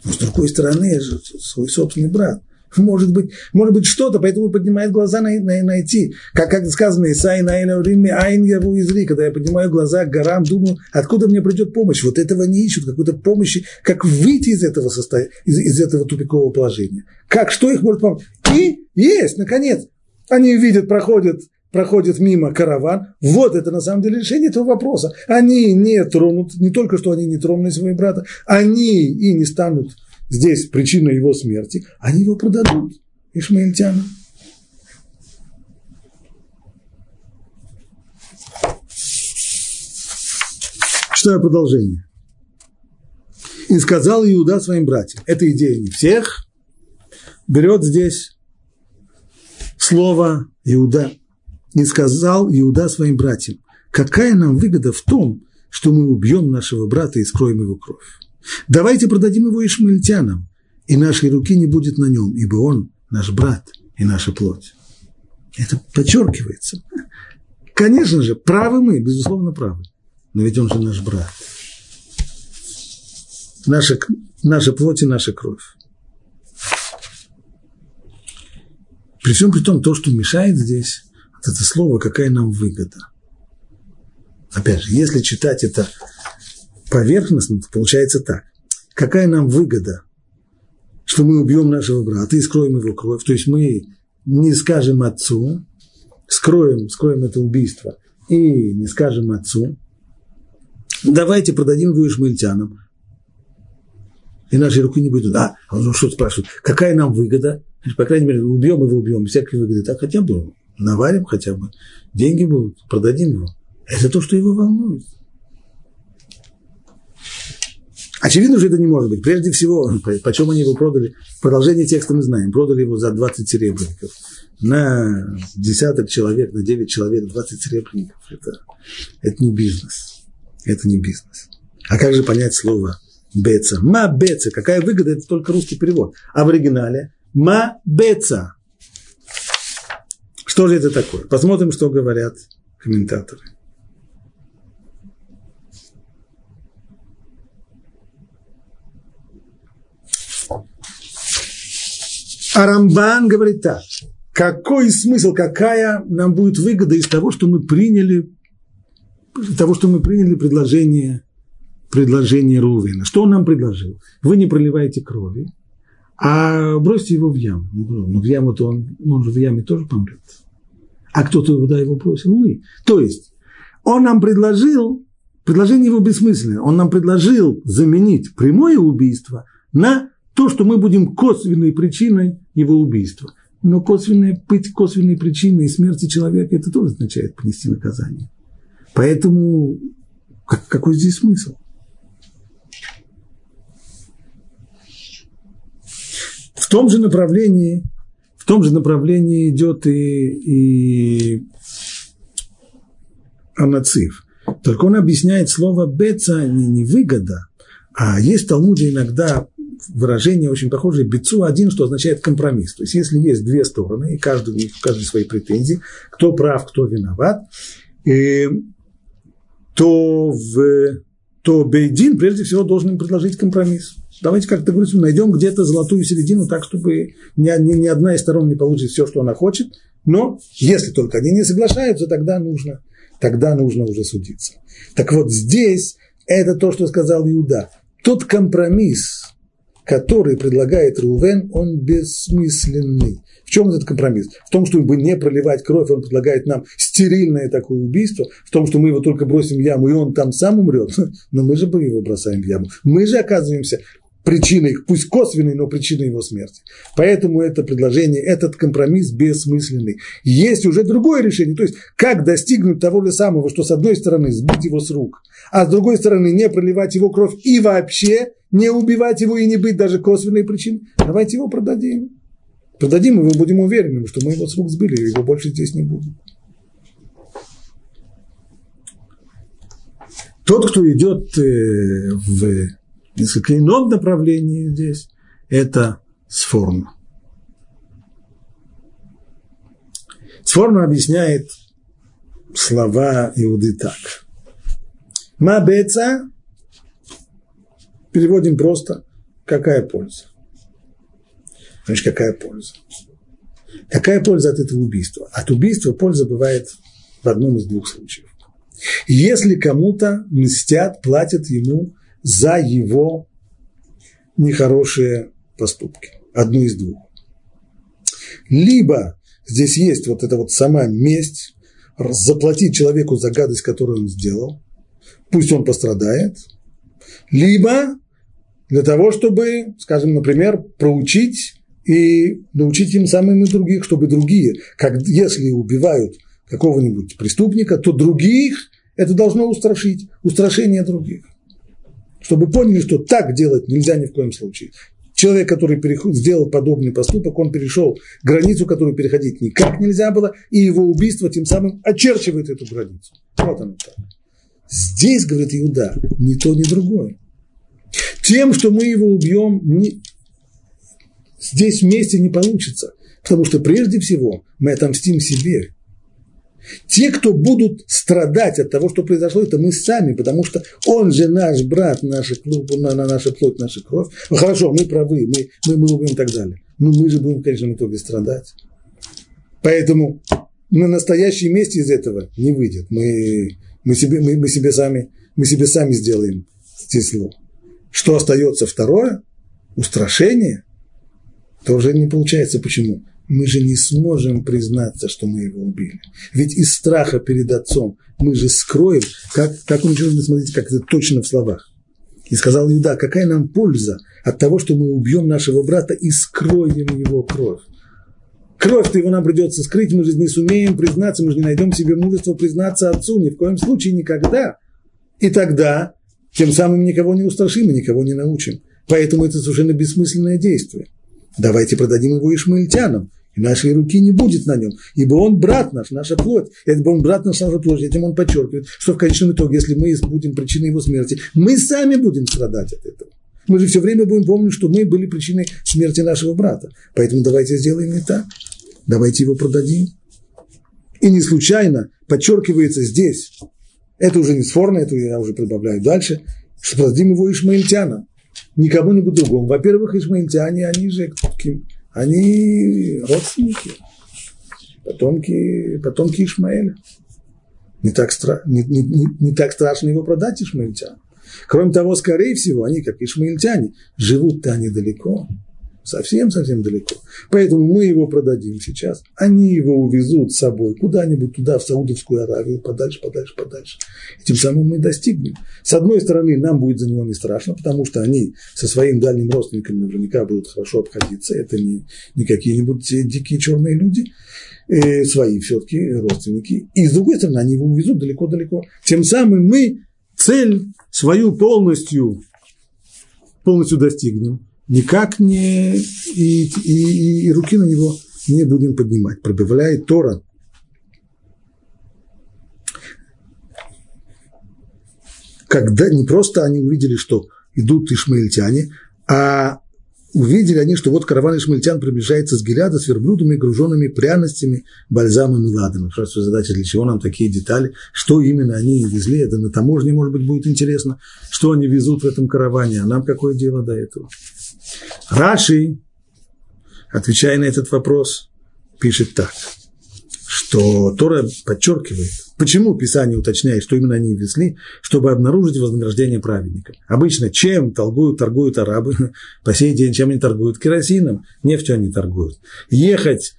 но с другой стороны, же свой собственный брат. Может быть, может быть что-то, поэтому поднимает глаза на, на, найти. Как, как сказано, Исай на Риме Айн Яру Изри, когда я поднимаю глаза к горам, думаю, откуда мне придет помощь. Вот этого не ищут, какой-то помощи, как выйти из этого состояния, из, из этого тупикового положения. Как, что их может помочь? И есть, наконец. Они видят, проходят проходит мимо караван, вот это на самом деле решение этого вопроса. Они не тронут, не только что они не тронули своего брата, они и не станут здесь причиной его смерти, они его продадут ишмаильтянам. Что продолжение? И сказал Иуда своим братьям. Это идея не всех. Берет здесь слово Иуда не сказал Иуда своим братьям, какая нам выгода в том, что мы убьем нашего брата и скроем его кровь. Давайте продадим его ишмаильтянам, и нашей руки не будет на нем, ибо он наш брат и наша плоть. Это подчеркивается. Конечно же, правы мы, безусловно, правы. Но ведь он же наш брат. Наша, наша плоть и наша кровь. При всем при том, то, что мешает здесь, это слово, какая нам выгода. Опять же, если читать это поверхностно, то получается так. Какая нам выгода, что мы убьем нашего брата и скроем его кровь? То есть мы не скажем отцу, скроем, скроем это убийство и не скажем отцу, давайте продадим его ишмаильтянам, и нашей руки не будет. А, он что спрашивает, какая нам выгода? По крайней мере, убьем его, убьем, всякие выгоды. Так хотя бы наварим хотя бы, деньги будут, продадим его. Это то, что его волнует. Очевидно, что это не может быть. Прежде всего, почем они его продали? Продолжение текста мы знаем. Продали его за 20 серебряников. На десяток человек, на 9 человек 20 серебряников. Это, это не бизнес. Это не бизнес. А как же понять слово беца? Ма беца. Какая выгода? Это только русский перевод. А в оригинале ма беца. Что же это такое? Посмотрим, что говорят комментаторы. А Рамбан говорит так. Какой смысл, какая нам будет выгода из того, что мы приняли, того, что мы приняли предложение, предложение Рувена? Что он нам предложил? Вы не проливаете крови, а бросьте его в яму. Ну, в яму-то он, ну, он же в яме тоже помрет. А кто-то туда его бросил? Мы. То есть, он нам предложил, предложение его бессмысленное, он нам предложил заменить прямое убийство на то, что мы будем косвенной причиной его убийства. Но косвенная, быть косвенной причиной смерти человека, это тоже означает понести наказание. Поэтому как, какой здесь смысл? В том же направлении, в том же направлении идет и, и Анацив. Только он объясняет слово «беца» не, не выгода, а есть в Талмуде иногда выражение очень похожее бицу один, что означает компромисс. То есть, если есть две стороны, и каждый, у свои претензии, кто прав, кто виноват, и, то, в, то Бейдин прежде всего должен им предложить компромисс. Давайте как-то говорится, найдем где-то золотую середину, так, чтобы ни, ни, ни одна из сторон не получит все, что она хочет. Но если только они не соглашаются, тогда нужно, тогда нужно уже судиться. Так вот здесь это то, что сказал Иуда. Тот компромисс, который предлагает Рувен, он бессмысленный. В чем этот компромисс? В том, чтобы не проливать кровь, он предлагает нам стерильное такое убийство, в том, что мы его только бросим в яму, и он там сам умрет. *laughs* Но мы же его бросаем в яму. Мы же оказываемся причиной, пусть косвенной, но причиной его смерти. Поэтому это предложение, этот компромисс бессмысленный. Есть уже другое решение, то есть как достигнуть того же самого, что с одной стороны сбить его с рук, а с другой стороны не проливать его кровь и вообще не убивать его и не быть даже косвенной причиной. Давайте его продадим. Продадим, и мы будем уверены, что мы его с рук сбили, и его больше здесь не будет. Тот, кто идет э, в несколько ином направлении здесь, это сформа. Сформа объясняет слова Иуды так. Мабеца переводим просто «какая польза?». Значит, какая польза? Какая польза от этого убийства? От убийства польза бывает в одном из двух случаев. Если кому-то мстят, платят ему за его нехорошие поступки. Одну из двух. Либо здесь есть вот эта вот сама месть, заплатить человеку за гадость, которую он сделал, пусть он пострадает, либо для того, чтобы, скажем, например, проучить и научить тем самым и других, чтобы другие, как если убивают какого-нибудь преступника, то других это должно устрашить, устрашение других чтобы поняли, что так делать нельзя ни в коем случае. Человек, который переход, сделал подобный поступок, он перешел границу, которую переходить никак нельзя было, и его убийство тем самым очерчивает эту границу. Вот оно так. Здесь, говорит Иуда, ни то, ни другое. Тем, что мы его убьем, не, здесь вместе не получится. Потому что прежде всего мы отомстим себе. Те, кто будут страдать от того, что произошло, это мы сами, потому что он же наш брат, наша, на, на наша плоть, наша кровь. Ну, хорошо, мы правы, мы, мы, мы убьем и так далее. Но мы же будем, в итоге страдать. Поэтому на настоящей месте из этого не выйдет. Мы, мы, себе, мы, мы, себе сами, мы себе сами сделаем стесло. Что остается второе? Устрашение. То уже не получается. Почему? Мы же не сможем признаться, что мы его убили. Ведь из страха перед отцом мы же скроем, как, как он еще, смотрите, как это точно в словах. И сказал Иуда, какая нам польза от того, что мы убьем нашего брата и скроем его кровь. Кровь-то его нам придется скрыть, мы же не сумеем признаться, мы же не найдем себе мужества признаться отцу, ни в коем случае никогда. И тогда тем самым никого не устрашим и никого не научим. Поэтому это совершенно бессмысленное действие. Давайте продадим его ишмаильтянам, и нашей руки не будет на нем, ибо он брат наш, наша плоть, ибо он брат наш, наша плоть, этим он подчеркивает, что в конечном итоге, если мы будем причиной его смерти, мы сами будем страдать от этого. Мы же все время будем помнить, что мы были причиной смерти нашего брата. Поэтому давайте сделаем не так. Давайте его продадим. И не случайно подчеркивается здесь, это уже не спорно, это я уже прибавляю дальше, что продадим его ишмаильтянам не кому-нибудь другому. Во-первых, ишмаильтяне, они же они родственники, потомки, потомки Ишмаэля. Не так, стра, не, не, не, так страшно его продать ишмаильтянам. Кроме того, скорее всего, они, как ишмаильтяне, живут-то они далеко совсем-совсем далеко. Поэтому мы его продадим сейчас, они его увезут с собой куда-нибудь туда, в Саудовскую Аравию, подальше, подальше, подальше. И тем самым мы достигнем. С одной стороны, нам будет за него не страшно, потому что они со своим дальним родственником наверняка будут хорошо обходиться. Это не, не какие-нибудь дикие черные люди, э, свои все-таки родственники. И с другой стороны, они его увезут далеко-далеко. Тем самым мы цель свою полностью, полностью достигнем никак не и, и, и руки на него не будем поднимать. Пробавляет Тора. Когда не просто они увидели, что идут ишмаильтяне, а увидели они, что вот караван ишмаильтян приближается с Гиляда с верблюдами, груженными пряностями, бальзамом и ладаном. Спрашиваю задача, для чего нам такие детали, что именно они везли, это на таможне, может быть, будет интересно, что они везут в этом караване, а нам какое дело до этого. Раши, отвечая на этот вопрос, пишет так, что Тора подчеркивает, почему Писание уточняет, что именно они везли, чтобы обнаружить вознаграждение праведника. Обычно чем торгуют, торгуют арабы *laughs* по сей день, чем они торгуют? Керосином, нефтью они торгуют. Ехать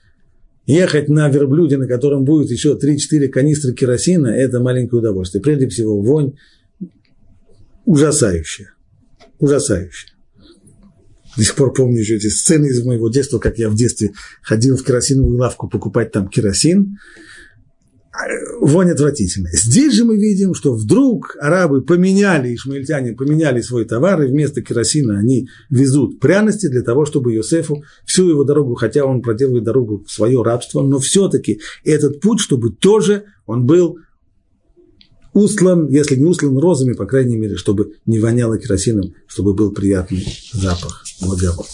Ехать на верблюде, на котором будет еще 3-4 канистры керосина, это маленькое удовольствие. Прежде всего, вонь ужасающая. Ужасающая. До сих пор помню еще эти сцены из моего детства, как я в детстве ходил в керосиновую лавку покупать там керосин. Вонь отвратительная. Здесь же мы видим, что вдруг арабы поменяли, ишмаильтяне поменяли свой товар, и вместо керосина они везут пряности для того, чтобы Йосефу всю его дорогу, хотя он проделывает дорогу в свое рабство, но все-таки этот путь, чтобы тоже он был устлан, если не устлан розами, по крайней мере, чтобы не воняло керосином, чтобы был приятный запах. Благовол.